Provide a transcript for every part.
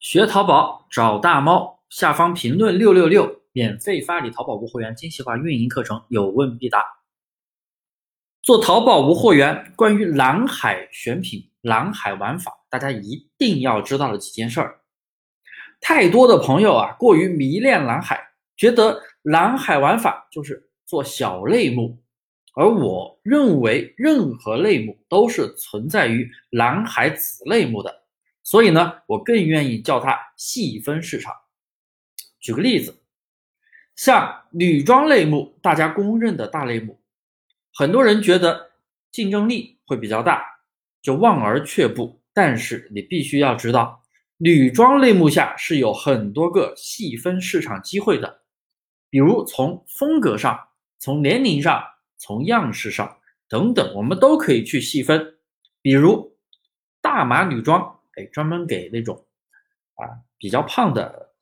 学淘宝找大猫，下方评论六六六，免费发你淘宝无货源精细化运营课程，有问必答。做淘宝无货源，关于蓝海选品、蓝海玩法，大家一定要知道的几件事儿。太多的朋友啊，过于迷恋蓝海，觉得蓝海玩法就是做小类目，而我认为任何类目都是存在于蓝海子类目的。所以呢，我更愿意叫它细分市场。举个例子，像女装类目，大家公认的大类目，很多人觉得竞争力会比较大，就望而却步。但是你必须要知道，女装类目下是有很多个细分市场机会的，比如从风格上、从年龄上、从样式上等等，我们都可以去细分。比如大码女装。哎，专门给那种啊比较胖的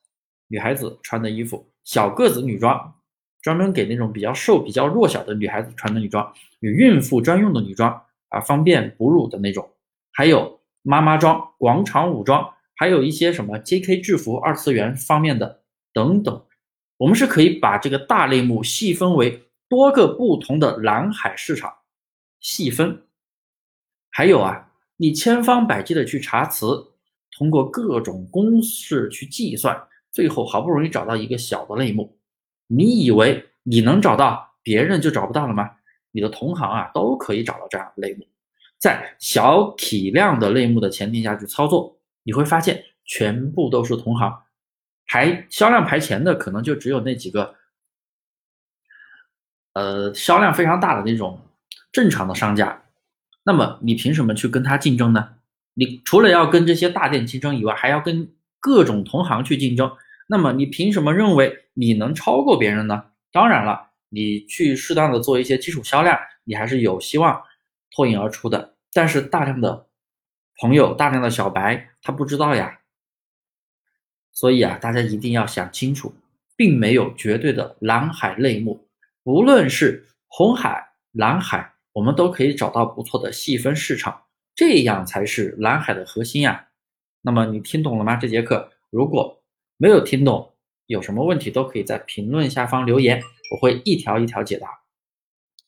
女孩子穿的衣服，小个子女装专门给那种比较瘦、比较弱小的女孩子穿的女装，有孕妇专用的女装啊，方便哺乳的那种，还有妈妈装、广场舞装，还有一些什么 JK 制服、二次元方面的等等。我们是可以把这个大类目细分为多个不同的蓝海市场，细分。还有啊。你千方百计的去查词，通过各种公式去计算，最后好不容易找到一个小的类目。你以为你能找到，别人就找不到了吗？你的同行啊都可以找到这样类目，在小体量的类目的前提下去操作，你会发现全部都是同行，排销量排前的可能就只有那几个，呃，销量非常大的那种正常的商家。那么你凭什么去跟他竞争呢？你除了要跟这些大店竞争以外，还要跟各种同行去竞争。那么你凭什么认为你能超过别人呢？当然了，你去适当的做一些基础销量，你还是有希望脱颖而出的。但是大量的朋友、大量的小白他不知道呀。所以啊，大家一定要想清楚，并没有绝对的蓝海类目，无论是红海、蓝海。我们都可以找到不错的细分市场，这样才是蓝海的核心呀。那么你听懂了吗？这节课如果没有听懂，有什么问题都可以在评论下方留言，我会一条一条解答。